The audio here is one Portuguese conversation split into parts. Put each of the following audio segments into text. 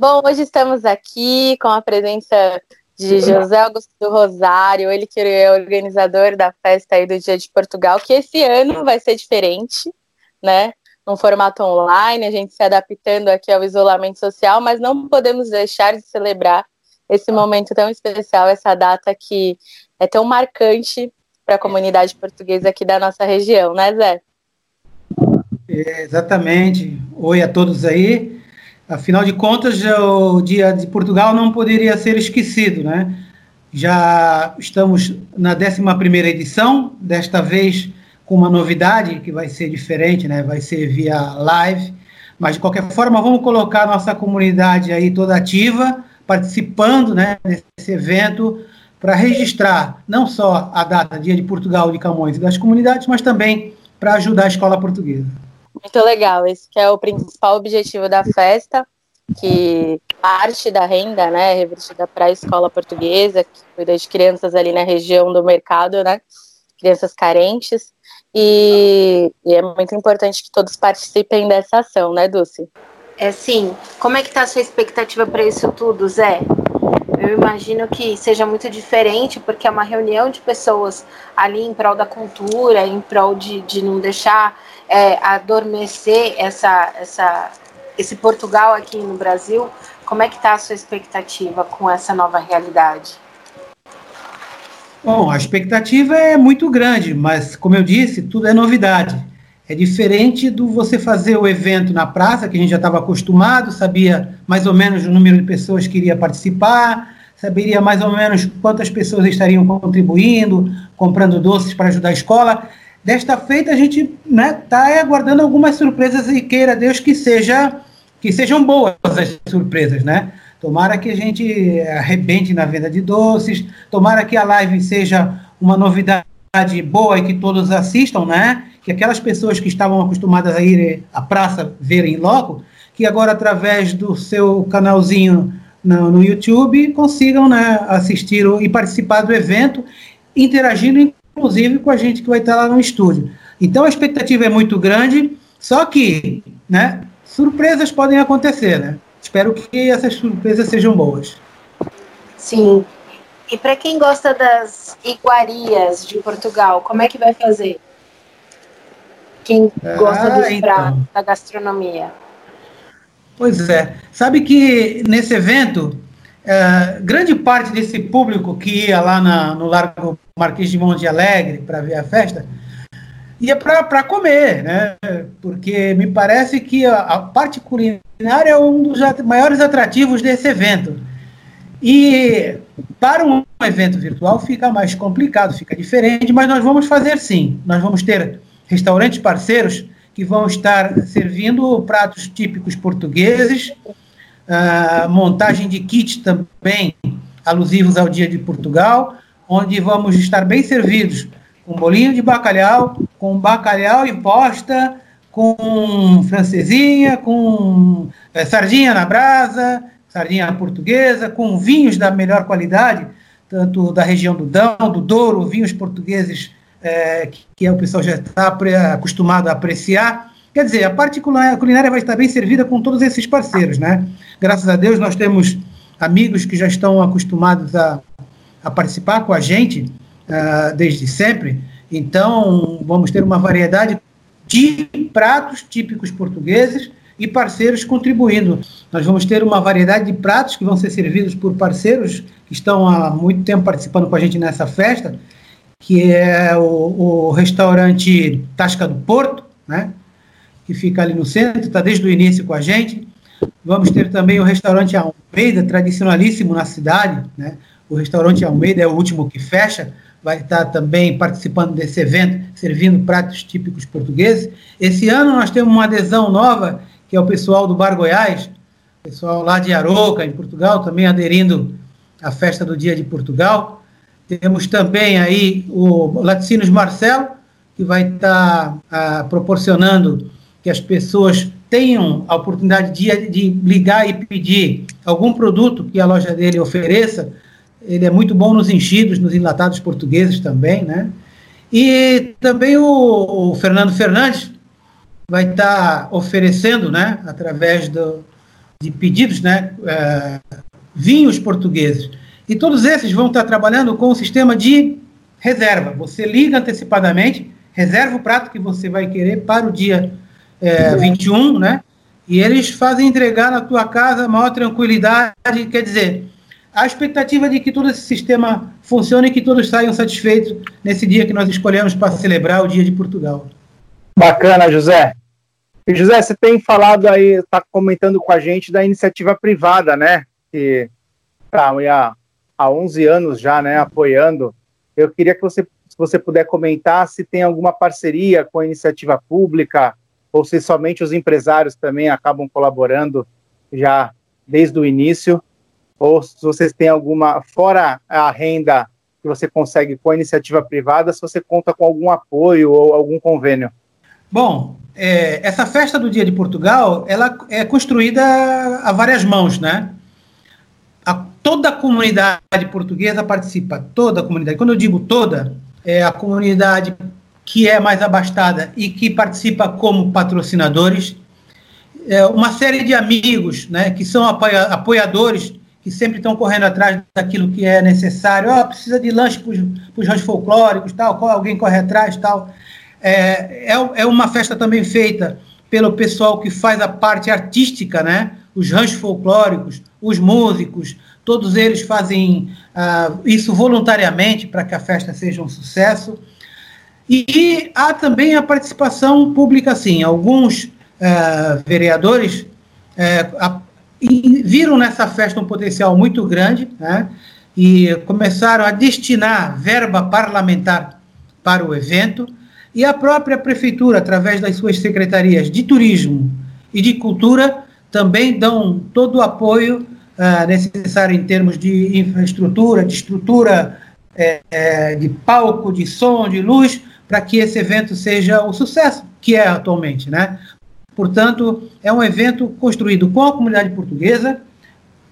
Bom, hoje estamos aqui com a presença de José Augusto do Rosário, ele que é organizador da festa aí do Dia de Portugal, que esse ano vai ser diferente, né? Num formato online, a gente se adaptando aqui ao isolamento social, mas não podemos deixar de celebrar esse momento tão especial, essa data que é tão marcante para a comunidade portuguesa aqui da nossa região, né, Zé? É, exatamente. Oi a todos aí. Afinal de contas, o Dia de Portugal não poderia ser esquecido, né? Já estamos na 11ª edição, desta vez com uma novidade que vai ser diferente, né? Vai ser via live, mas de qualquer forma vamos colocar nossa comunidade aí toda ativa, participando, né, desse evento para registrar não só a data Dia de Portugal de Camões e das comunidades, mas também para ajudar a escola portuguesa. Muito legal, esse que é o principal objetivo da festa, que parte da renda, né, é revertida para a escola portuguesa, que cuida de crianças ali na região do mercado, né, crianças carentes, e, e é muito importante que todos participem dessa ação, né, Dulce? É sim. Como é que está a sua expectativa para isso tudo, Zé? Eu imagino que seja muito diferente, porque é uma reunião de pessoas ali em prol da cultura, em prol de, de não deixar é, adormecer essa, essa, esse Portugal aqui no Brasil. Como é que está a sua expectativa com essa nova realidade? Bom, a expectativa é muito grande, mas como eu disse, tudo é novidade. É diferente do você fazer o evento na praça, que a gente já estava acostumado, sabia mais ou menos o número de pessoas que iria participar, saberia mais ou menos quantas pessoas estariam contribuindo, comprando doces para ajudar a escola. Desta feita, a gente está né, tá aguardando algumas surpresas e queira Deus que, seja, que sejam boas as surpresas, né? Tomara que a gente arrebente na venda de doces, tomara que a live seja uma novidade boa e que todos assistam, né? que aquelas pessoas que estavam acostumadas a ir à praça verem logo, que agora através do seu canalzinho no, no YouTube consigam né, assistir e participar do evento, interagindo inclusive com a gente que vai estar lá no estúdio. Então a expectativa é muito grande, só que né, surpresas podem acontecer, né? Espero que essas surpresas sejam boas. Sim. E para quem gosta das iguarias de Portugal, como é que vai fazer? quem gosta ah, desse então. prato, da gastronomia. Pois é. Sabe que nesse evento, é, grande parte desse público que ia lá na, no Largo Marquês de Monte Alegre para ver a festa, ia para comer, né? Porque me parece que a, a, parte culinária é um dos maiores atrativos desse evento. E para um evento virtual fica mais complicado, fica diferente, mas nós vamos fazer sim. Nós vamos ter restaurantes parceiros que vão estar servindo pratos típicos portugueses, uh, montagem de kits também alusivos ao Dia de Portugal, onde vamos estar bem servidos com bolinho de bacalhau, com bacalhau e posta, com francesinha, com é, sardinha na brasa, sardinha portuguesa, com vinhos da melhor qualidade, tanto da região do Dão, do Douro, vinhos portugueses é, que, que o pessoal já está acostumado a apreciar. Quer dizer, a parte culinária vai estar bem servida com todos esses parceiros, né? Graças a Deus nós temos amigos que já estão acostumados a, a participar com a gente uh, desde sempre. Então, vamos ter uma variedade de pratos típicos portugueses e parceiros contribuindo. Nós vamos ter uma variedade de pratos que vão ser servidos por parceiros que estão há muito tempo participando com a gente nessa festa que é o, o restaurante Tasca do Porto, né? que fica ali no centro, está desde o início com a gente. Vamos ter também o restaurante Almeida, tradicionalíssimo na cidade. Né? O restaurante Almeida é o último que fecha, vai estar também participando desse evento, servindo pratos típicos portugueses. Esse ano nós temos uma adesão nova, que é o pessoal do Bar Goiás, pessoal lá de Aroca, em Portugal, também aderindo à festa do Dia de Portugal. Temos também aí o Laticínios Marcelo, que vai estar ah, proporcionando que as pessoas tenham a oportunidade de, de ligar e pedir algum produto que a loja dele ofereça. Ele é muito bom nos enchidos, nos enlatados portugueses também, né? E também o, o Fernando Fernandes vai estar oferecendo, né, através do, de pedidos, né, é, vinhos portugueses. E todos esses vão estar trabalhando com o sistema de reserva. Você liga antecipadamente, reserva o prato que você vai querer para o dia é, 21, né? E eles fazem entregar na tua casa maior tranquilidade. Quer dizer, a expectativa de que todo esse sistema funcione e que todos saiam satisfeitos nesse dia que nós escolhemos para celebrar o Dia de Portugal. Bacana, José. E José, você tem falado aí, está comentando com a gente da iniciativa privada, né? Que está há, há 11 anos já, né, apoiando. Eu queria que você, se você puder comentar se tem alguma parceria com a iniciativa pública ou se somente os empresários também acabam colaborando já desde o início, ou se vocês têm alguma, fora a renda que você consegue com a iniciativa privada, se você conta com algum apoio ou algum convênio. Bom, é, essa festa do Dia de Portugal, ela é construída a várias mãos, né? A, toda a comunidade portuguesa participa, toda a comunidade. Quando eu digo toda, é a comunidade que é mais abastada e que participa como patrocinadores, é, uma série de amigos, né, que são apoia apoiadores, que sempre estão correndo atrás daquilo que é necessário. Oh, precisa de lanche para os rãs folclóricos, tal, alguém corre atrás, tal. É, é, é uma festa também feita pelo pessoal que faz a parte artística, né? Os ranchos folclóricos, os músicos, todos eles fazem uh, isso voluntariamente para que a festa seja um sucesso. E há também a participação pública, sim. Alguns uh, vereadores uh, a, viram nessa festa um potencial muito grande, né? E começaram a destinar verba parlamentar para o evento e a própria prefeitura, através das suas secretarias de turismo e de cultura, também dão todo o apoio uh, necessário em termos de infraestrutura, de estrutura é, é, de palco, de som, de luz, para que esse evento seja o sucesso que é atualmente, né? Portanto, é um evento construído com a comunidade portuguesa,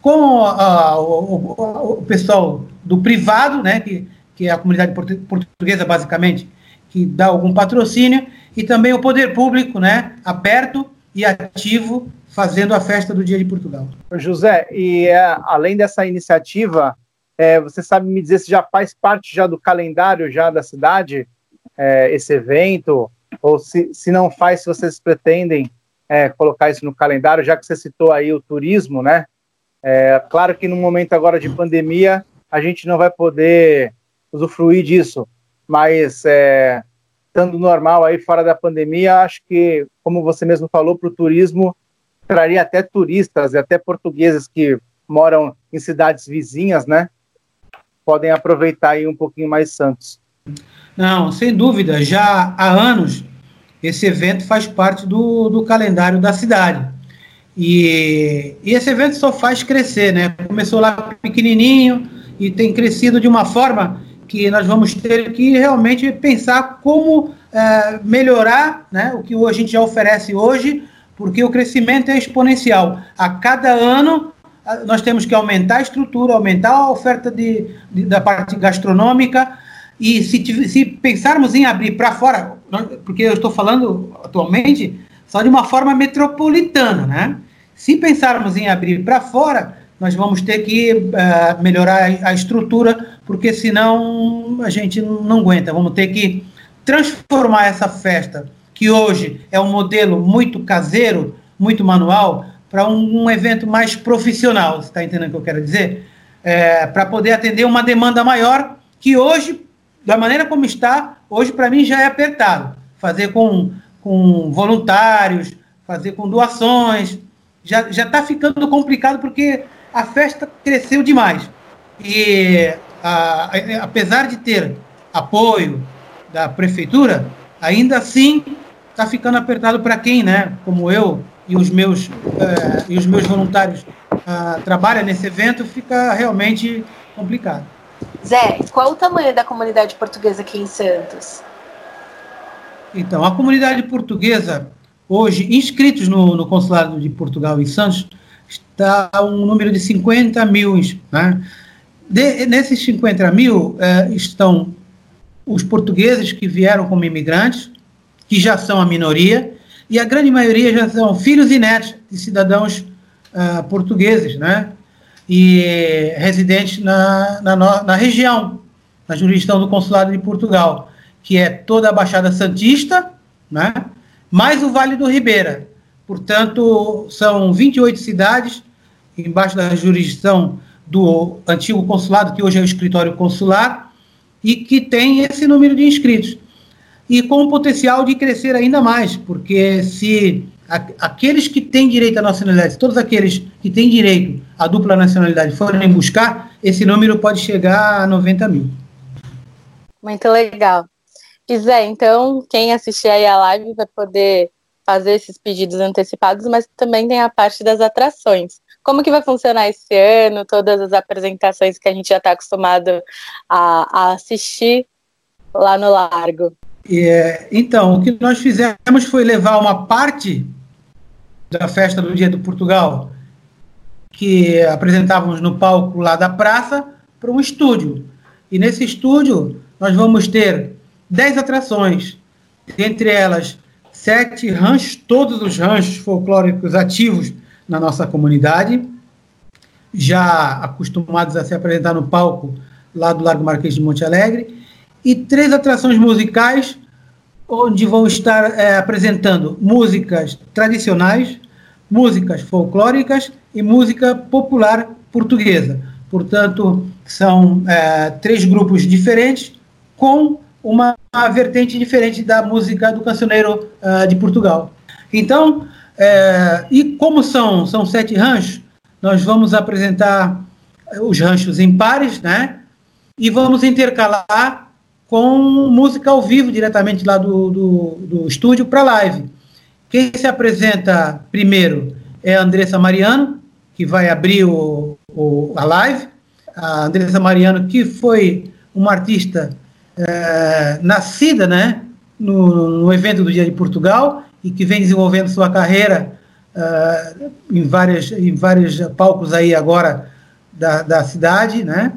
com a, o, o, o, pessoal do privado, né, que, que é a comunidade portuguesa, basicamente, que dá algum patrocínio, e também o poder público, né, aberto e ativo, fazendo a festa do Dia de Portugal. José, e é, além dessa iniciativa, é, você sabe me dizer se já faz parte já do calendário já da cidade é, esse evento, ou se, se não faz, se vocês pretendem é, colocar isso no calendário, já que você citou aí o turismo, né? É, claro que no momento agora de pandemia a gente não vai poder usufruir disso, mas é, estando normal aí fora da pandemia, acho que, como você mesmo falou, para o turismo traria até turistas e até portugueses que moram em cidades vizinhas, né? Podem aproveitar aí um pouquinho mais Santos. Não, sem dúvida. Já há anos esse evento faz parte do, do calendário da cidade. E, e esse evento só faz crescer, né? Começou lá pequenininho e tem crescido de uma forma que nós vamos ter que realmente pensar como é, melhorar né, o que a gente já oferece hoje, porque o crescimento é exponencial. A cada ano nós temos que aumentar a estrutura, aumentar a oferta de, de da parte gastronômica, e se, se pensarmos em abrir para fora, porque eu estou falando atualmente só de uma forma metropolitana, né? Se pensarmos em abrir para fora, nós vamos ter que uh, melhorar a estrutura, porque senão a gente não aguenta. Vamos ter que transformar essa festa, que hoje é um modelo muito caseiro, muito manual, para um, um, evento mais profissional. Você está entendendo o que eu quero dizer? É, para poder atender uma demanda maior, que hoje, da maneira como está, hoje para mim já é apertado. Fazer com, com voluntários, fazer com doações, já está ficando complicado porque a festa cresceu demais. E a, a, apesar de ter apoio da prefeitura, ainda assim está ficando apertado para quem, né, como eu e os meus, uh, e os meus voluntários uh, trabalham nesse evento, fica realmente complicado. Zé, qual o tamanho da comunidade portuguesa aqui em Santos? Então, a comunidade portuguesa, hoje, inscritos no, no Consulado de Portugal em Santos, está um número de 50 mil. Né? De, nesses 50 mil eh, estão os portugueses que vieram como imigrantes, que já são a minoria, e a grande maioria já são filhos e netos de cidadãos uh, portugueses, né? E residentes na, na, na região, na jurisdição do Consulado de Portugal, que é toda a Baixada Santista, né? Mais o Vale do Ribeira. Portanto, são 28 cidades embaixo da jurisdição do antigo consulado, que hoje é o escritório consular, e que tem esse número de inscritos. E com o potencial de crescer ainda mais, porque se aqueles que têm direito à nacionalidade, todos aqueles que têm direito à dupla nacionalidade forem buscar, esse número pode chegar a 90 mil. Muito legal. E Zé, então, quem assistir aí a live vai poder fazer esses pedidos antecipados, mas também tem a parte das atrações. Como que vai funcionar esse ano, todas as apresentações que a gente já está acostumado a, a, assistir lá no Largo? É, então, o que nós fizemos foi levar uma parte da festa do Dia do Portugal, que apresentávamos no palco lá da praça, para um estúdio. E nesse estúdio nós vamos ter 10 atrações, entre elas sete ranchos, todos os ranchos folclóricos ativos na nossa comunidade, já acostumados a se apresentar no palco lá do Largo Marquês de Monte Alegre, e três atrações musicais onde vão estar é, apresentando músicas tradicionais, músicas folclóricas e música popular portuguesa. Portanto, são é, três grupos diferentes com uma, vertente diferente da música do cancioneiro uh, de Portugal. Então, é, e como são, são sete ranchos, nós vamos apresentar os ranchos em pares, né? E vamos intercalar com música ao vivo, diretamente lá do, do, do estúdio para live. Quem se apresenta primeiro é a Andressa Mariano, que vai abrir o, o, a live. A Andressa Mariano, que foi uma artista é, nascida né, no, no, evento do Dia de Portugal e que vem desenvolvendo sua carreira é, em, várias, em vários palcos aí agora da, da cidade, né?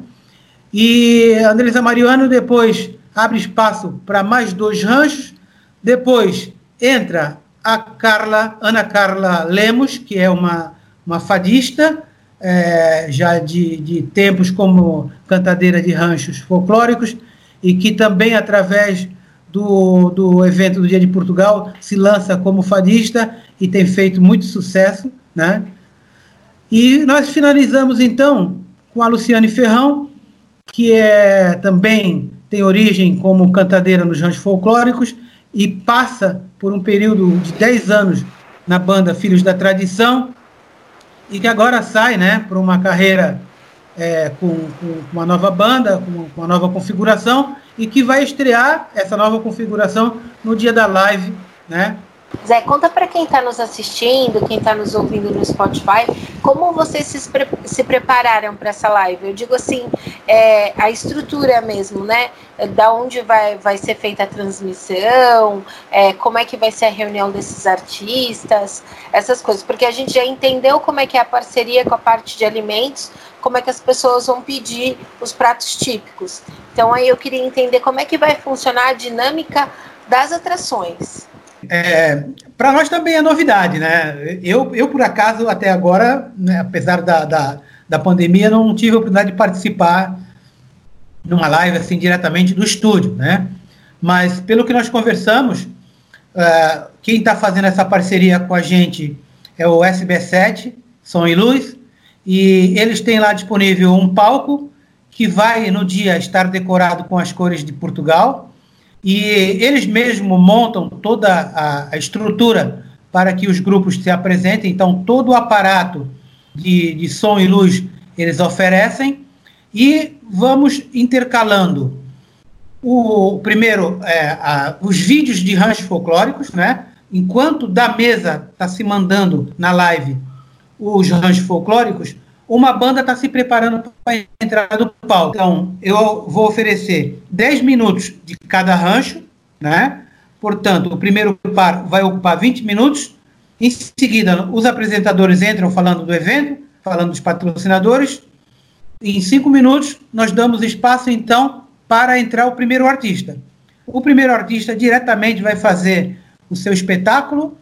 E Andressa Mariano depois abre espaço para mais dois ranchos. Depois entra a Carla, Ana Carla Lemos, que é uma, uma fadista, é, já de, de tempos como cantadeira de ranchos folclóricos, e que também, através do, do evento do Dia de Portugal, se lança como fadista e tem feito muito sucesso. Né? E nós finalizamos, então, com a Luciane Ferrão, que é também tem origem como cantadeira nos ranchos folclóricos e passa por um período de 10 anos na banda Filhos da Tradição e que agora sai né, para uma carreira é, com, com, uma nova banda, com, uma nova configuração e que vai estrear essa nova configuração no dia da live, né, Zé, conta para quem está nos assistindo, quem está nos ouvindo no Spotify, como vocês se, pre se prepararam para essa live? Eu digo assim, é, a estrutura mesmo, né? Da onde vai, vai ser feita a transmissão, é, como é que vai ser a reunião desses artistas, essas coisas, porque a gente já entendeu como é que é a parceria com a parte de alimentos, como é que as pessoas vão pedir os pratos típicos. Então aí eu queria entender como é que vai funcionar a dinâmica das atrações. É, para nós também é novidade, né? Eu, eu por acaso, até agora, né, apesar da, da, da pandemia, não tive a oportunidade de participar numa live assim diretamente do estúdio, né? Mas pelo que nós conversamos, uh, quem está fazendo essa parceria com a gente é o SB7, Som e Luz, e eles têm lá disponível um palco que vai no dia estar decorado com as cores de Portugal, e eles mesmos montam toda a, a, estrutura para que os grupos se apresentem, então todo o aparato de, de som e luz eles oferecem, e vamos intercalando. O primeiro é, a, os vídeos de ranchos folclóricos, né? Enquanto da mesa está se mandando na live os ranchos folclóricos, uma banda está se preparando para a entrada do palco. Então, eu vou oferecer 10 minutos de cada rancho, né? Portanto, o primeiro par vai ocupar 20 minutos. Em seguida, os apresentadores entram falando do evento, falando dos patrocinadores. em cinco minutos, nós damos espaço, então, para entrar o primeiro artista. O primeiro artista diretamente vai fazer o seu espetáculo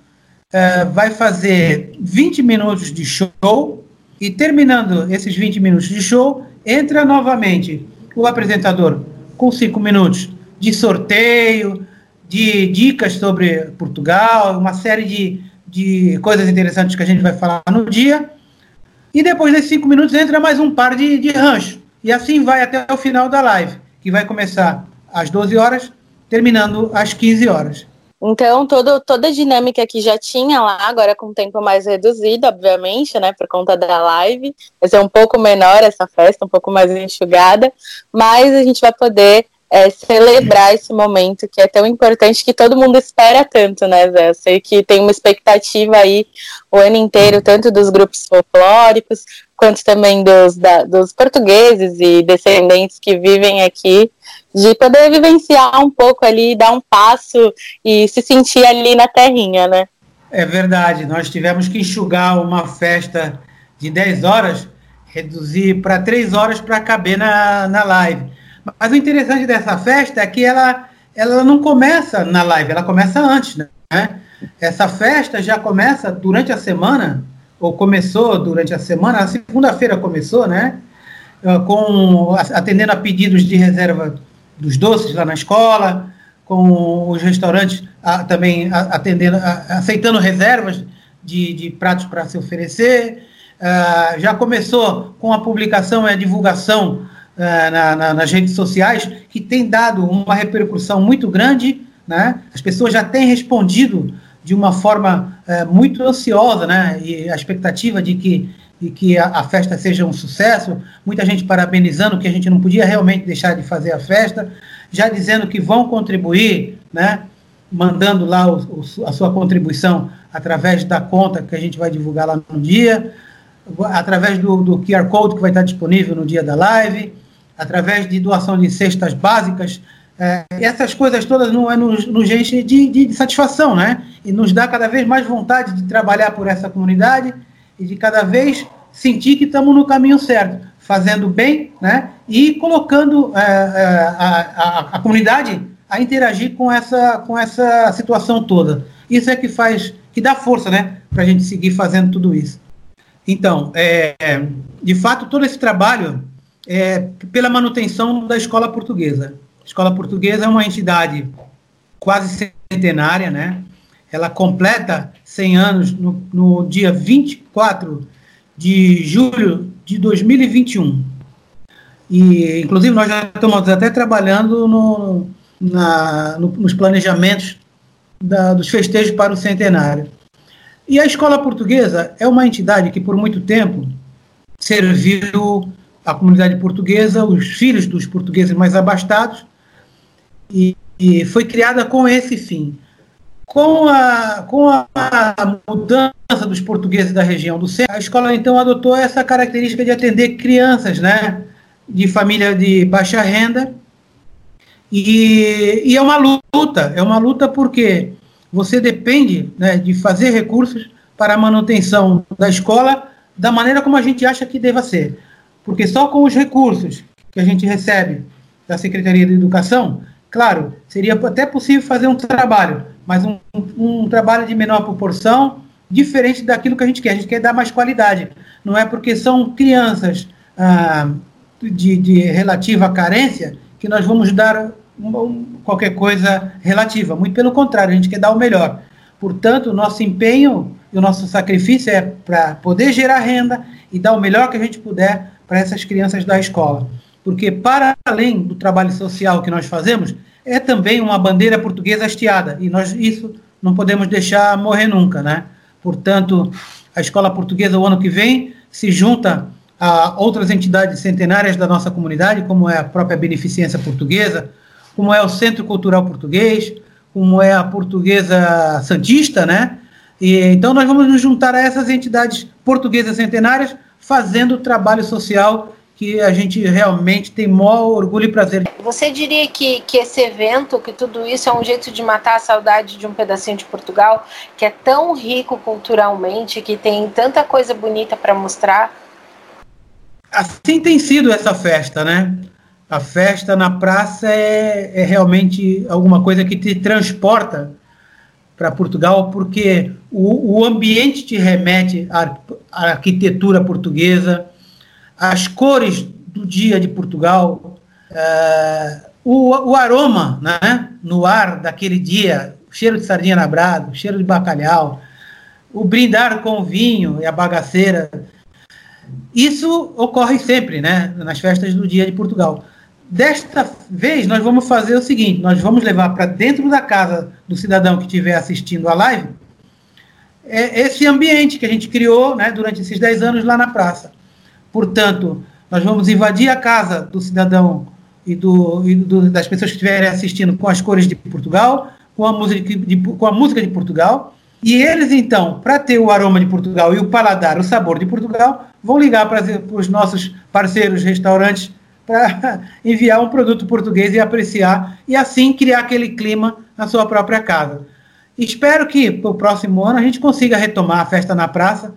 é, vai fazer 20 minutos de show e terminando esses 20 minutos de show, entra novamente o apresentador com 5 minutos de sorteio, de dicas sobre Portugal, uma série de, de coisas interessantes que a gente vai falar no dia. E depois desses 5 minutos entra mais um par de, de rancho. E assim vai até o final da live, que vai começar às 12 horas, terminando às 15 horas. Então, todo, toda a dinâmica que já tinha lá, agora com tempo mais reduzido, obviamente, né, por conta da live, vai ser um pouco menor essa festa, um pouco mais enxugada, mas a gente vai poder é, celebrar esse momento que é tão importante que todo mundo espera tanto, né, Zé? Eu sei que tem uma expectativa aí o ano inteiro, tanto dos grupos folclóricos, quanto também dos, da, dos portugueses e descendentes que vivem aqui de poder vivenciar um pouco ali, dar um passo e se sentir ali na terrinha, né? É verdade, nós tivemos que enxugar uma festa de 10 horas, reduzir para 3 horas para caber na, na live. Mas o interessante dessa festa é que ela, ela não começa na live, ela começa antes, né? Essa festa já começa durante a semana, ou começou durante a semana, a segunda-feira começou, né? Com, atendendo a pedidos de reserva dos doces lá na escola, com os restaurantes a, também atendendo, a, aceitando reservas de, de pratos para se oferecer. Uh, já começou com a publicação e a divulgação uh, na, na, nas redes sociais, que tem dado uma repercussão muito grande. Né? As pessoas já têm respondido de uma forma uh, muito ansiosa, né? e a expectativa de que e que a, a, festa seja um sucesso. Muita gente parabenizando que a gente não podia realmente deixar de fazer a festa, já dizendo que vão contribuir, né, mandando lá o, o, a sua contribuição através da conta que a gente vai divulgar lá no dia, através do, do QR Code que vai estar disponível no dia da live, através de doação de cestas básicas. É, essas coisas todas não, é, nos, nos enche de, de satisfação, né? E nos dá cada vez mais vontade de trabalhar por essa comunidade e de cada vez sentir que estamos no caminho certo, fazendo bem, né? E colocando é, é, a, a, a, comunidade a interagir com essa, com essa situação toda. Isso é que faz, que dá força, né? Para a gente seguir fazendo tudo isso. Então, é, de fato, todo esse trabalho é pela manutenção da escola portuguesa. Escola portuguesa é uma entidade quase centenária, né? ela completa 100 anos no, no dia 24 de julho de 2021. E, inclusive, nós já estamos até trabalhando no, na, no, nos planejamentos da, dos festejos para o centenário. E a escola portuguesa é uma entidade que, por muito tempo, serviu a comunidade portuguesa, os filhos dos portugueses mais abastados, e, e foi criada com esse fim com a, com a mudança dos portugueses da região do centro, a escola então adotou essa característica de atender crianças, né, de família de baixa renda. E, e é uma luta, é uma luta porque você depende né, de fazer recursos para a manutenção da escola da maneira como a gente acha que deva ser. Porque só com os recursos que a gente recebe da Secretaria de Educação, claro, seria até possível fazer um trabalho, mas um, um, trabalho de menor proporção, diferente daquilo que a gente quer. A gente quer dar mais qualidade. Não é porque são crianças ah, de, de, relativa carência que nós vamos dar qualquer coisa relativa. Muito pelo contrário, a gente quer dar o melhor. Portanto, o nosso empenho e o nosso sacrifício é para poder gerar renda e dar o melhor que a gente puder para essas crianças da escola. Porque, para além do trabalho social que nós fazemos, é também uma bandeira portuguesa hasteada, e nós isso não podemos deixar morrer nunca, né? Portanto, a escola portuguesa, o ano que vem, se junta a outras entidades centenárias da nossa comunidade, como é a própria Beneficência Portuguesa, como é o Centro Cultural Português, como é a Portuguesa Santista, né? E, então, nós vamos nos juntar a essas entidades portuguesas centenárias, fazendo trabalho social que a gente realmente tem maior orgulho e prazer. Você diria que, que esse evento, que tudo isso é um jeito de matar a saudade de um pedacinho de Portugal, que é tão rico culturalmente, que tem tanta coisa bonita para mostrar? Assim tem sido essa festa, né? A festa na praça é, é realmente alguma coisa que te transporta para Portugal, porque o, o, ambiente te remete à, à, arquitetura portuguesa, às cores do dia de Portugal, uh, o, o, aroma né, no ar daquele dia, o cheiro de sardinha na brasa, o cheiro de bacalhau, o brindar com o vinho e a bagaceira. Isso ocorre sempre né, nas festas do dia de Portugal. Desta vez, nós vamos fazer o seguinte: nós vamos levar para dentro da casa do cidadão que estiver assistindo a live é esse ambiente que a gente criou né, durante esses 10 anos lá na praça. Portanto, nós vamos invadir a casa do cidadão e, do, e do, das pessoas que estiverem assistindo com as cores de Portugal, com a música de, com a música de Portugal. E eles, então, para ter o aroma de Portugal e o paladar, o sabor de Portugal, vão ligar para os nossos parceiros restaurantes para enviar um produto português e apreciar, e assim criar aquele clima na sua própria casa. Espero que para o próximo ano a gente consiga retomar a festa na praça,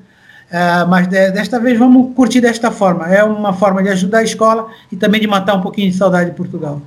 uh, mas de, desta vez vamos curtir desta forma. É uma forma de ajudar a escola e também de matar um pouquinho de saudade de Portugal.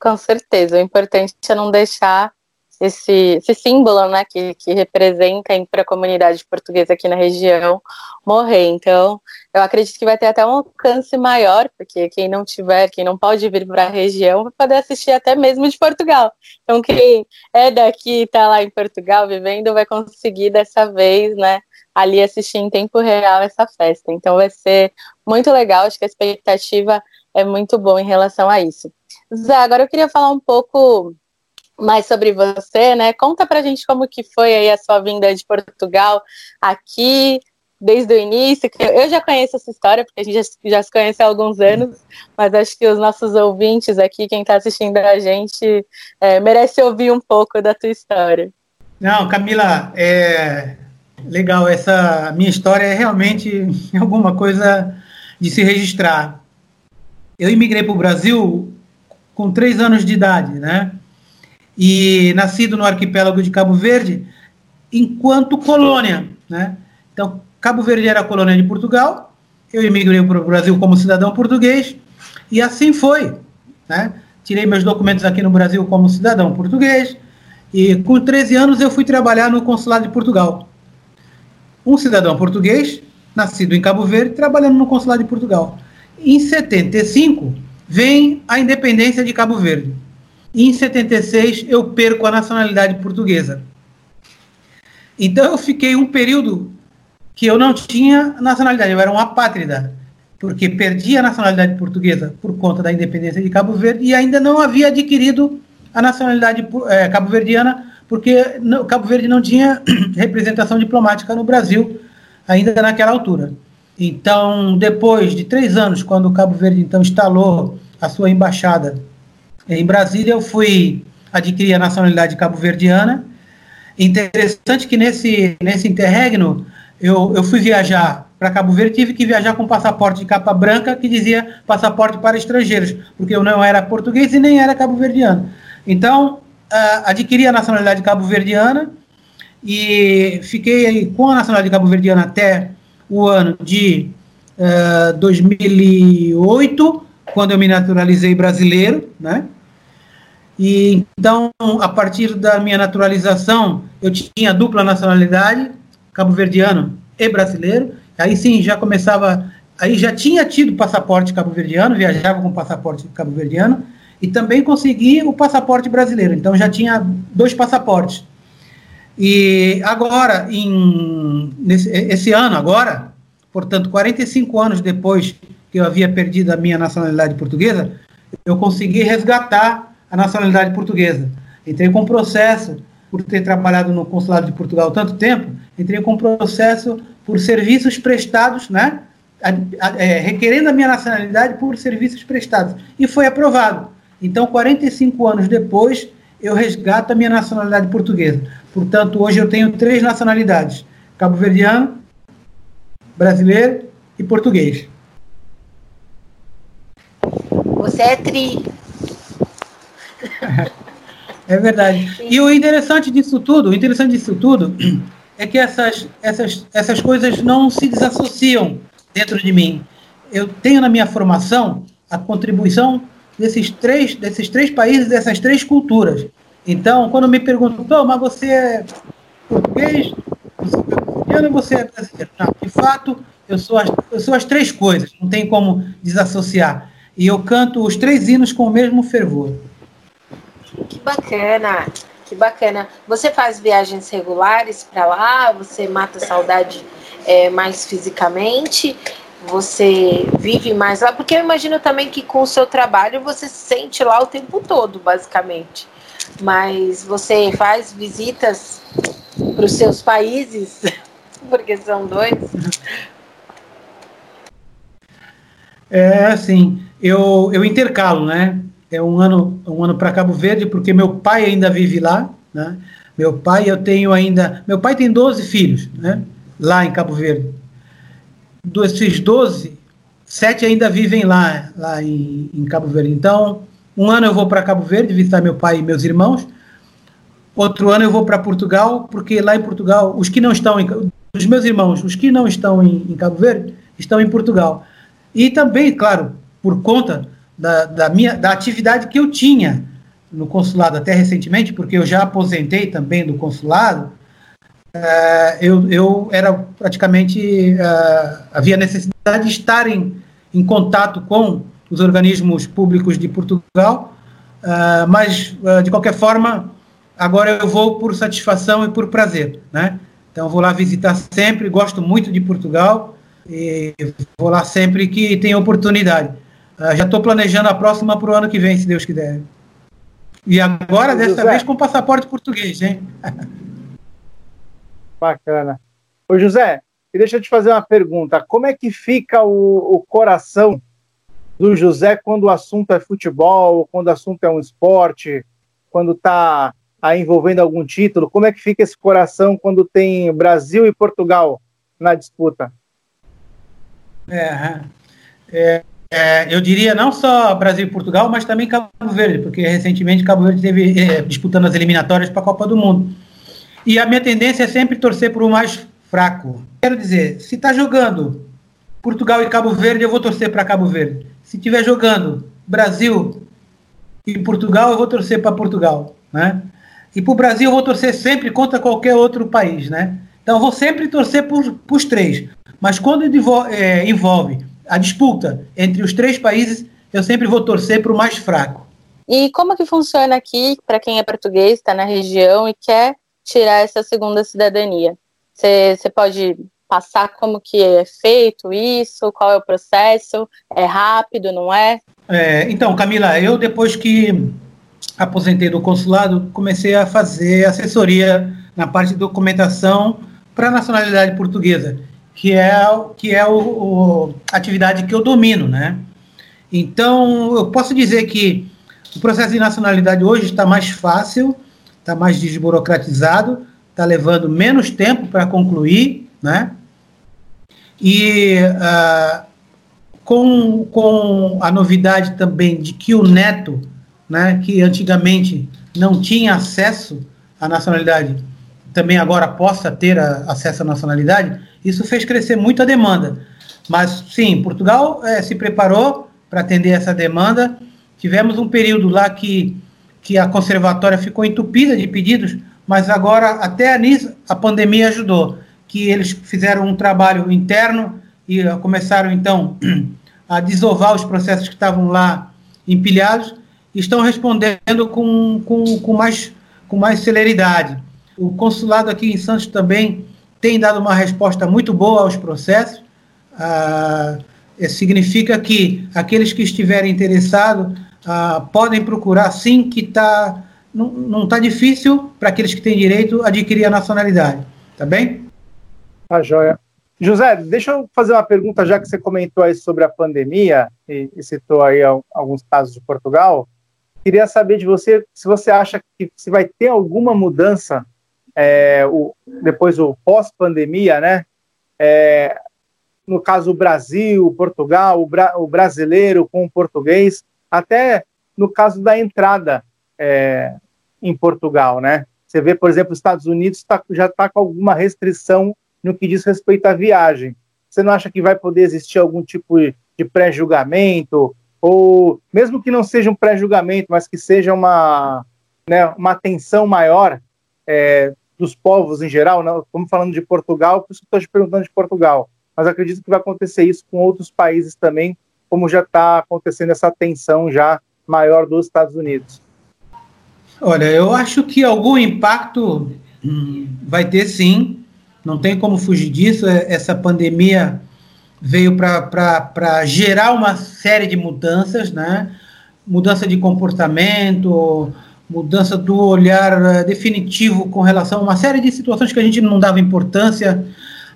Com certeza, o importante é não deixar esse, esse símbolo né, que, que representa para a comunidade portuguesa aqui na região morrer. Então, eu acredito que vai ter até um alcance maior, porque quem não tiver, quem não pode vir para a região, vai poder assistir até mesmo de Portugal. Então, quem é daqui e está lá em Portugal vivendo, vai conseguir dessa vez, né, ali assistir em tempo real essa festa. Então, vai ser muito legal, acho que a expectativa é muito boa em relação a isso. Zé, agora eu queria falar um pouco mais sobre você, né? Conta pra gente como que foi aí a sua vinda de Portugal aqui, desde o início. Eu já conheço essa história, porque a gente já, já se conhece há alguns anos, mas acho que os nossos ouvintes aqui, quem está assistindo a gente, é, merece ouvir um pouco da tua história. Não, Camila, é legal. Essa minha história é realmente alguma coisa de se registrar. Eu imigrei para o Brasil com três anos de idade, né? e nascido no arquipélago de Cabo Verde, enquanto colônia. Né? Então, Cabo Verde era colônia de Portugal, eu emigrei para o Brasil como cidadão português, e assim foi. Né? Tirei meus documentos aqui no Brasil como cidadão português, e com 13 anos eu fui trabalhar no consulado de Portugal. Um cidadão português, nascido em Cabo Verde, trabalhando no consulado de Portugal. Em 75, vem a independência de Cabo Verde. E em 76 eu perco a nacionalidade portuguesa. Então eu fiquei um período que eu não tinha nacionalidade, eu era um apátrida, porque perdi a nacionalidade portuguesa por conta da independência de Cabo Verde e ainda não havia adquirido a nacionalidade é, cabo-verdiana, porque no, Cabo Verde não tinha representação diplomática no Brasil ainda naquela altura. Então, depois de três anos, quando o Cabo Verde então instalou a sua embaixada em Brasília, eu fui adquirir a nacionalidade cabo-verdiana. Interessante que nesse, nesse interregno, eu, eu fui viajar para Cabo Verde, tive que viajar com passaporte de capa branca que dizia passaporte para estrangeiros, porque eu não era português e nem era cabo-verdiano. Então, uh, adquiri a nacionalidade cabo-verdiana e fiquei com a nacionalidade cabo-verdiana até o ano de uh, ah, 2008, quando eu me naturalizei brasileiro, né? E então, a partir da minha naturalização, eu tinha dupla nacionalidade, cabo-verdiano e brasileiro. Aí sim, já começava, aí já tinha tido passaporte cabo-verdiano, viajava com passaporte cabo-verdiano e também consegui o passaporte brasileiro. Então já tinha dois passaportes. E agora, em, nesse, esse ano agora, portanto, 45 anos depois que eu havia perdido a minha nacionalidade portuguesa, eu consegui resgatar a nacionalidade portuguesa. Entrei com processo por ter trabalhado no consulado de Portugal tanto tempo, entrei com processo por serviços prestados, né? A, a, é, requerendo a minha nacionalidade por serviços prestados. E foi aprovado. Então, 45 anos depois, eu resgato a minha nacionalidade portuguesa. Portanto, hoje eu tenho três nacionalidades: cabo-verdiano, brasileiro e português. Você é tri. É verdade. E o interessante disso tudo, o interessante disso tudo é que essas, essas, essas coisas não se desassociam dentro de mim. Eu tenho na minha formação a contribuição desses três, desses três países, dessas três culturas. Então, quando me perguntam, mas você é português, você é brasileiro você é brasileiro? Não, de fato, eu sou, as, eu sou as três coisas, não tem como desassociar. E eu canto os três hinos com o mesmo fervor. Que bacana, que bacana. Você faz viagens regulares para lá? Você mata saudade é, mais fisicamente? Você vive mais lá? Porque eu imagino também que com o seu trabalho você se sente lá o tempo todo, basicamente. Mas você faz visitas para os seus países, porque são dois. É assim, eu, eu intercalo, né? É um ano, um ano para Cabo Verde, porque meu pai ainda vive lá, né? Meu pai, eu tenho ainda. Meu pai tem 12 filhos, né? Lá em Cabo Verde. Desses 12, sete ainda vivem lá, lá em, em Cabo Verde. Então, um ano eu vou para Cabo Verde visitar meu pai e meus irmãos. Outro ano eu vou para Portugal, porque lá em Portugal, os que não estão em, os meus irmãos, os que não estão em, em Cabo Verde, estão em Portugal. E também, claro, por conta da, da, minha da atividade que eu tinha no consulado até recentemente, porque eu já aposentei também do consulado, uh, eu, eu era praticamente uh, havia necessidade de estar em, em contato com os organismos públicos de Portugal, uh, mas de qualquer forma agora eu vou por satisfação e por prazer, né? Então vou lá visitar sempre, gosto muito de Portugal e vou lá sempre que tem oportunidade. Uh, já estou planejando a próxima para o ano que vem, se Deus quiser. E agora, Ô, dessa José. vez, com passaporte português, hein? Bacana. Ô, José, deixa eu te fazer uma pergunta. Como é que fica o, o coração do José quando o assunto é futebol, quando o assunto é um esporte, quando está envolvendo algum título? Como é que fica esse coração quando tem Brasil e Portugal na disputa? É, é, é, eu diria não só Brasil e Portugal, mas também Cabo Verde, porque recentemente Cabo Verde esteve é, disputando as eliminatórias para a Copa do Mundo. E a minha tendência é sempre torcer para o mais fraco. Quero dizer, se está jogando Portugal e Cabo Verde, eu vou torcer para Cabo Verde. Se estiver jogando Brasil e Portugal, eu vou torcer para Portugal, né? E para o Brasil eu vou torcer sempre contra qualquer outro país, né? Então eu vou sempre torcer para os três. Mas quando é, envolve a disputa entre os três países, eu sempre vou torcer para o mais fraco. E como que funciona aqui, para quem é português, está na região e quer tirar essa segunda cidadania? Você pode passar como que é feito isso, qual é o processo, é rápido, não é? é então, Camila, eu depois que aposentei do consulado, comecei a fazer assessoria na parte de documentação para a nacionalidade portuguesa que é, que é o, o, atividade que eu domino, né? Então, eu posso dizer que o processo de nacionalidade hoje está mais fácil, está mais desburocratizado, está levando menos tempo para concluir, né? E uh, com, com a novidade também de que o neto, né, que antigamente não tinha acesso à nacionalidade, também agora possa ter a, acesso à nacionalidade, isso fez crescer muito a demanda. Mas sim, Portugal é, se preparou para atender essa demanda. Tivemos um período lá que, que a conservatória ficou entupida de pedidos, mas agora até a, pandemia ajudou, que eles fizeram um trabalho interno e começaram então a desovar os processos que estavam lá empilhados e estão respondendo com, com, com, mais, com mais celeridade. O consulado aqui em Santos também tem dado uma resposta muito boa aos processos. Ah, significa que aqueles que estiverem interessados ah, podem procurar, sim, que tá, não está difícil para aqueles que têm direito adquirir a nacionalidade. Tá bem? Tá joia. José, deixa eu fazer uma pergunta, já que você comentou aí sobre a pandemia e, e citou aí alguns casos de Portugal. Queria saber de você se você acha que se vai ter alguma mudança é, o, depois o pós-pandemia, né? É, no caso o Brasil, Portugal, o, bra, o, brasileiro com o português, até no caso da entrada é, em Portugal, né? Você vê, por exemplo, os Estados Unidos tá, já está com alguma restrição no que diz respeito à viagem. Você não acha que vai poder existir algum tipo de pré-julgamento ou mesmo que não seja um pré-julgamento, mas que seja uma né, uma atenção maior é, dos povos em geral, não, estamos falando de Portugal, por isso estou te perguntando de Portugal, mas acredito que vai acontecer isso com outros países também, como já está acontecendo essa tensão já maior dos Estados Unidos. Olha, eu acho que algum impacto hum, vai ter sim, não tem como fugir disso. É, essa pandemia veio para gerar uma série de mudanças, né? Mudança de comportamento, mudança do olhar eh, definitivo com relação a uma série de situações que a gente não dava importância.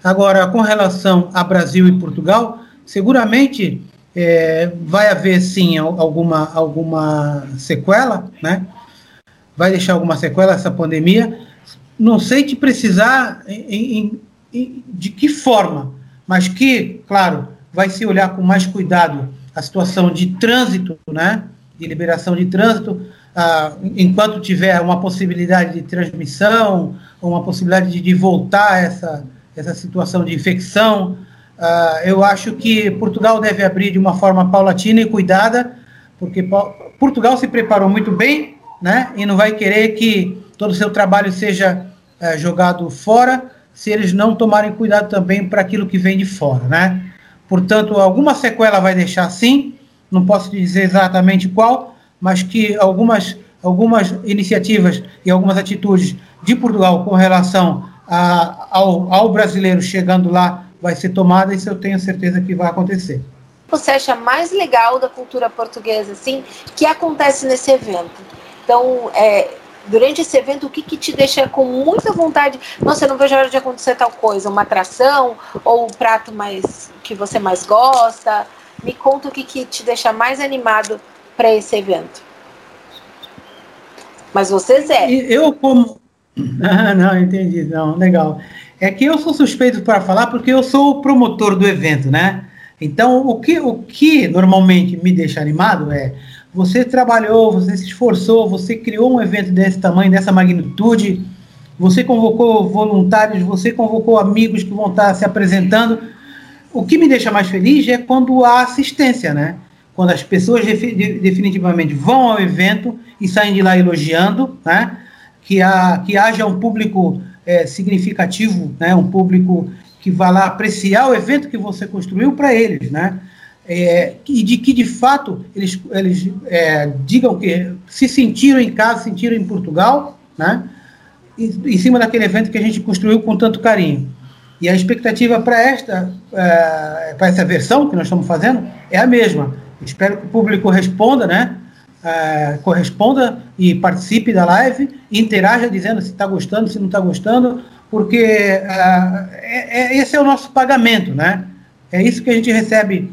Agora, com relação a Brasil e Portugal, seguramente é, vai haver sim alguma, alguma sequela, né? Vai deixar alguma sequela essa pandemia. Não sei te precisar em, em, em, de que forma, mas que, claro, vai se olhar com mais cuidado a situação de trânsito, né? De liberação de trânsito, ah, enquanto tiver uma possibilidade de transmissão, uma possibilidade de, de voltar essa, essa situação de infecção, ah, eu acho que Portugal deve abrir de uma forma paulatina e cuidada, porque Portugal se preparou muito bem, né? E não vai querer que todo o seu trabalho seja eh, jogado fora, se eles não tomarem cuidado também para aquilo que vem de fora, né? Portanto, alguma sequela vai deixar sim, não posso dizer exatamente qual, mas que algumas, algumas iniciativas e algumas atitudes de Portugal com relação a, ao, ao brasileiro chegando lá vai ser tomada, isso eu tenho certeza que vai acontecer. Você acha mais legal da cultura portuguesa, assim, que acontece nesse evento? Então, é, durante esse evento, o que, que te deixa com muita vontade? Nossa, eu não vejo a hora de acontecer tal coisa, uma atração ou o prato mais que você mais gosta? Me conta o que, que te deixa mais animado para esse evento. Mas você, Zé. Eu, como. Ah, não, entendi. Não, legal. É que eu sou suspeito para falar porque eu sou o promotor do evento, né? Então, o que, o que normalmente me deixa animado é você trabalhou, você se esforçou, você criou um evento desse tamanho, dessa magnitude, você convocou voluntários, você convocou amigos que vão estar se apresentando. O que me deixa mais feliz é quando há assistência, né? Quando as pessoas definitivamente vão ao evento e saem de lá elogiando, né? que, há, que haja um público é, significativo, né? um público que vá lá apreciar o evento que você construiu para eles, né? É, e de que de fato eles, eles é, digam que se sentiram em casa, se sentiram em Portugal, né? em cima daquele evento que a gente construiu com tanto carinho. E a expectativa para esta, é, para essa versão que nós estamos fazendo é a mesma Espero que o público responda, né? É, corresponda e participe da live, interaja dizendo se está gostando, se não está gostando, porque é, é, é, esse é o nosso pagamento, né? É isso que a gente recebe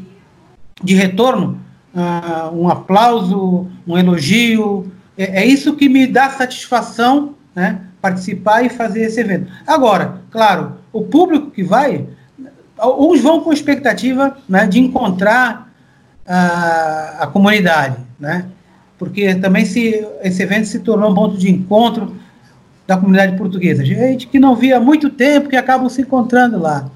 de retorno, uh, um aplauso, um elogio, é, é, isso que me dá satisfação, né? Participar e fazer esse evento. Agora, claro, o público que vai, uns vão com expectativa né, de encontrar a, a comunidade, né? Porque também se esse evento se tornou um ponto de encontro da comunidade portuguesa. Gente que não via há muito tempo, que acabam se encontrando lá.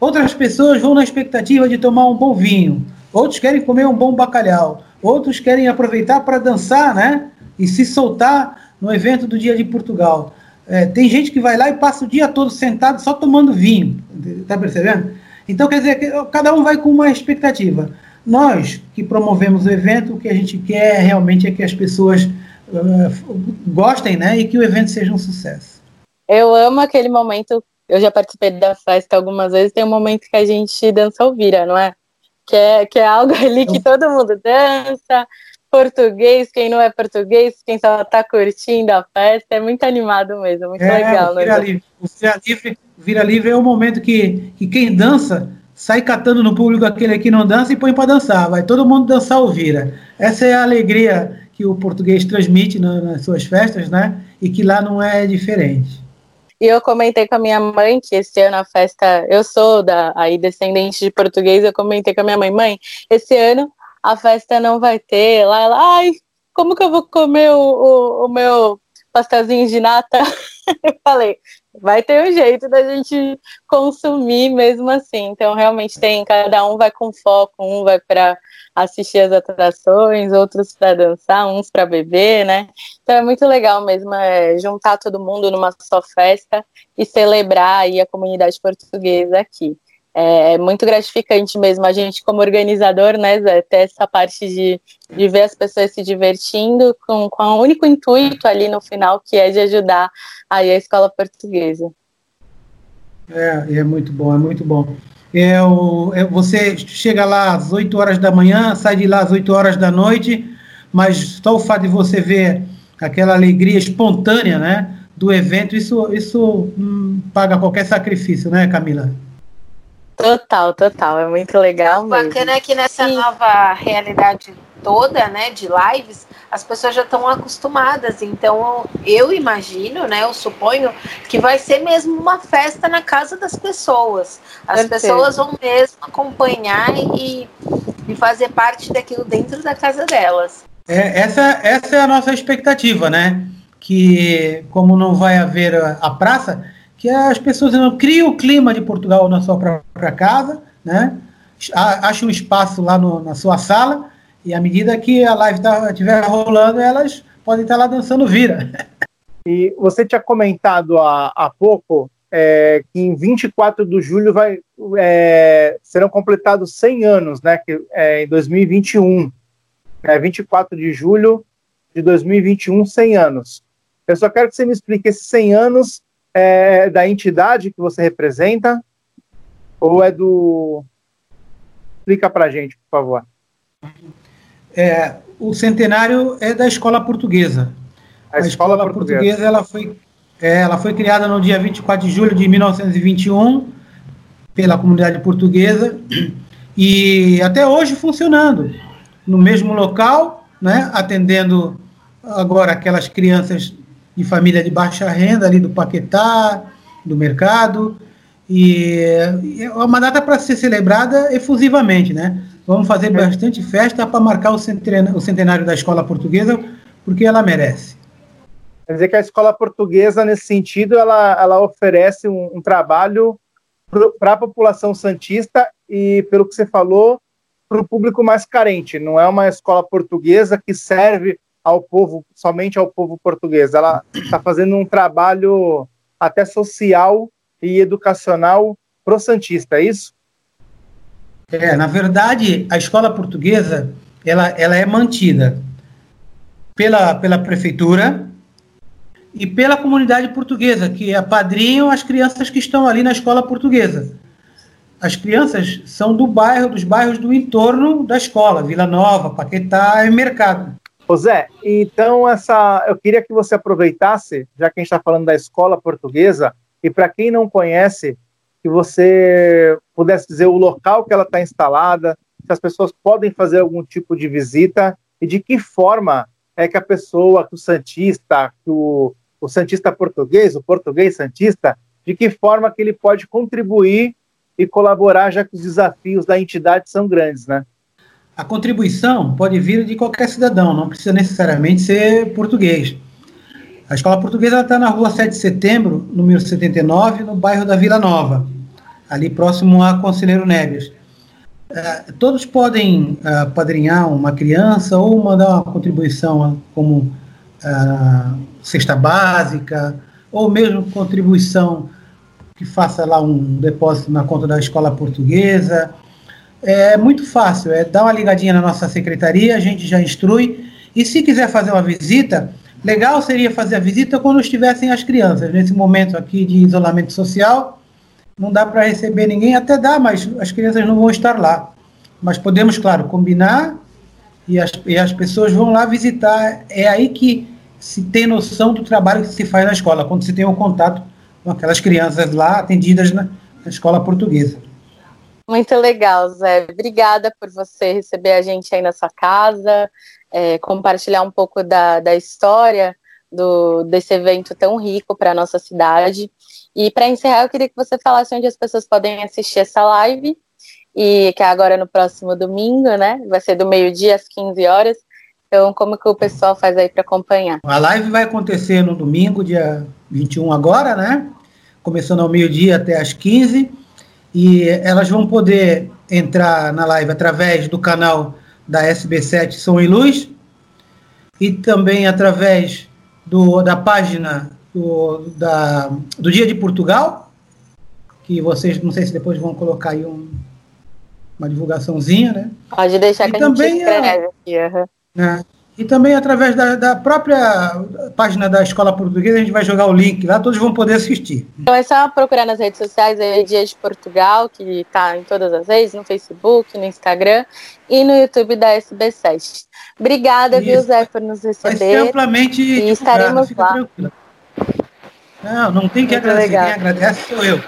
Outras pessoas vão na expectativa de tomar um bom vinho. Outros querem comer um bom bacalhau. Outros querem aproveitar para dançar, né? E se soltar no evento do Dia de Portugal. É, tem gente que vai lá e passa o dia todo sentado só tomando vinho. Tá percebendo? Então, quer dizer, cada um vai com uma expectativa. Nós que promovemos o evento, o que a gente quer realmente é que as pessoas uh, gostem, né, e que o evento seja um sucesso. Eu amo aquele momento. Eu já participei da festa algumas vezes. Tem um momento que a gente dança ou vira, não é? Que é, que é algo ali que todo mundo dança, português, quem não é português, quem só está curtindo a festa, é muito animado mesmo, muito é, legal. O vira, livre, o vira livre, vira livre é o momento que, que quem dança sai catando no público aquele que não dança e põe para dançar. Vai todo mundo dançar ou vira. Essa é a alegria que o português transmite nas suas festas, né? E que lá não é diferente. E eu comentei com a minha mãe que esse ano a festa, eu sou da aí descendente de português, eu comentei com a minha mãe, mãe, esse ano a festa não vai ter. Lá ela, ai, como que eu vou comer o, o, o meu pastelzinho de nata? eu falei, vai ter um jeito da gente consumir mesmo assim. Então, realmente tem, cada um vai com foco, um vai para assistir as atrações, outros para dançar, uns para beber, né? Então é muito legal mesmo é, juntar todo mundo numa só festa e celebrar aí a comunidade portuguesa aqui. É, é muito gratificante mesmo a gente, como organizador, né, Zé, ter essa parte de, de ver as pessoas se divertindo com, com o único intuito ali no final, que é de ajudar aí a escola portuguesa. É, é muito bom, é muito bom. É, o, é, você chega lá às 8 horas da manhã, sai de lá às 8 horas da noite, mas só o fato de você ver aquela alegria espontânea né, do evento, isso, isso hum, paga qualquer sacrifício, né, Camila? Total, total. É muito legal. O bacana é que nessa Sim. nova realidade toda, né, de lives, as pessoas já estão acostumadas. Então, eu imagino, né, eu suponho que vai ser mesmo uma festa na casa das pessoas. As Perfeito. pessoas vão mesmo acompanhar e, e fazer parte daquilo dentro da casa delas. É, essa, essa é a nossa expectativa, né? Que como não vai haver a, a praça, que as pessoas não criam o clima de Portugal na sua própria casa, né? Achem um espaço lá no, na sua sala e à medida que a live estiver tá, rolando, elas podem estar tá lá dançando vira. E você tinha comentado há, há pouco é, que em 24 de julho vai, é, serão completados 100 anos, né? Que, é, em 2021. É, 24 de julho de 2021, 100 anos. Eu só quero que você me explique esses 100 anos é da entidade que você representa ou é do. Explica para gente, por favor. É, o centenário é da escola portuguesa. A, a escola, escola portuguesa. portuguesa, ela foi, é, ela foi criada no dia 24 de julho de 1921 pela comunidade portuguesa e até hoje funcionando no mesmo local, né, atendendo agora aquelas crianças de família de baixa renda ali do Paquetá, do mercado, e é uma data para ser celebrada efusivamente, né? Vamos fazer bastante festa para marcar o centenário, o centenário da escola portuguesa, porque ela merece. Quer dizer que a escola portuguesa, nesse sentido, ela, ela oferece um, um trabalho para a população santista e, pelo que você falou, para o público mais carente. Não é uma escola portuguesa que serve ao povo, somente ao povo português. Ela está fazendo um trabalho até social e educacional pro Santista, é isso? É, na verdade, a escola portuguesa ela, ela é mantida pela, pela prefeitura e pela comunidade portuguesa, que apadrinham as crianças que estão ali na escola portuguesa. As crianças são do bairro, dos bairros do entorno da escola, Vila Nova, Paquetá e Mercado. Ô Zé, então essa, eu queria que você aproveitasse, já que a gente está falando da escola portuguesa, e para quem não conhece, que você pudesse dizer o local que ela está instalada, se as pessoas podem fazer algum tipo de visita e de que forma é que a pessoa, que o Santista, que o, o Santista português, o português Santista, de que forma que ele pode contribuir e colaborar, já que os desafios da entidade são grandes, né? A contribuição pode vir de qualquer cidadão, não precisa necessariamente ser português. A escola portuguesa está na rua 7 de setembro, número 79, no bairro da Vila Nova, ali próximo a Conselheiro Neves. Uh, todos podem uh, padrinhar uma criança ou mandar uma contribuição como uh, cesta básica, ou mesmo contribuição que faça lá um depósito na conta da escola portuguesa, é muito fácil, é dar uma ligadinha na nossa secretaria, a gente já instrui. E se quiser fazer uma visita, legal seria fazer a visita quando estivessem as crianças. Nesse momento aqui de isolamento social, não dá para receber ninguém, até dá, mas as crianças não vão estar lá. Mas podemos, claro, combinar e as, e as pessoas vão lá visitar. É aí que se tem noção do trabalho que se faz na escola, quando se tem o um contato com aquelas crianças lá atendidas na, na escola portuguesa. Muito legal, Zé. Obrigada por você receber a gente aí na sua casa, é, compartilhar um pouco da, da história do, desse evento tão rico para a nossa cidade. E para encerrar, eu queria que você falasse onde as pessoas podem assistir essa live, e que é agora no próximo domingo, né? Vai ser do meio-dia às 15 horas. Então, como que o pessoal faz aí para acompanhar? A live vai acontecer no domingo, dia 21 agora, né? começando ao meio-dia até às 15 e elas vão poder entrar na live através do canal da SB7 Som e Luz e também através do, da página do, da, do Dia de Portugal, que vocês, não sei se depois vão colocar aí um, uma divulgaçãozinha, né? Pode deixar e que a gente escreve aqui. Uhum. Né? E também através da, da, própria página da Escola Portuguesa, a gente vai jogar o link lá, todos vão poder assistir. Então é só procurar nas redes sociais aí Dia de Portugal, que está em todas as redes, no Facebook, no Instagram e no YouTube da SB7. Obrigada, Isso. viu, Zé, por nos receber. Vai ser amplamente e estaremos lá. Tranquila. Não, não tem que Muito agradecer, legal. quem agradece sou eu.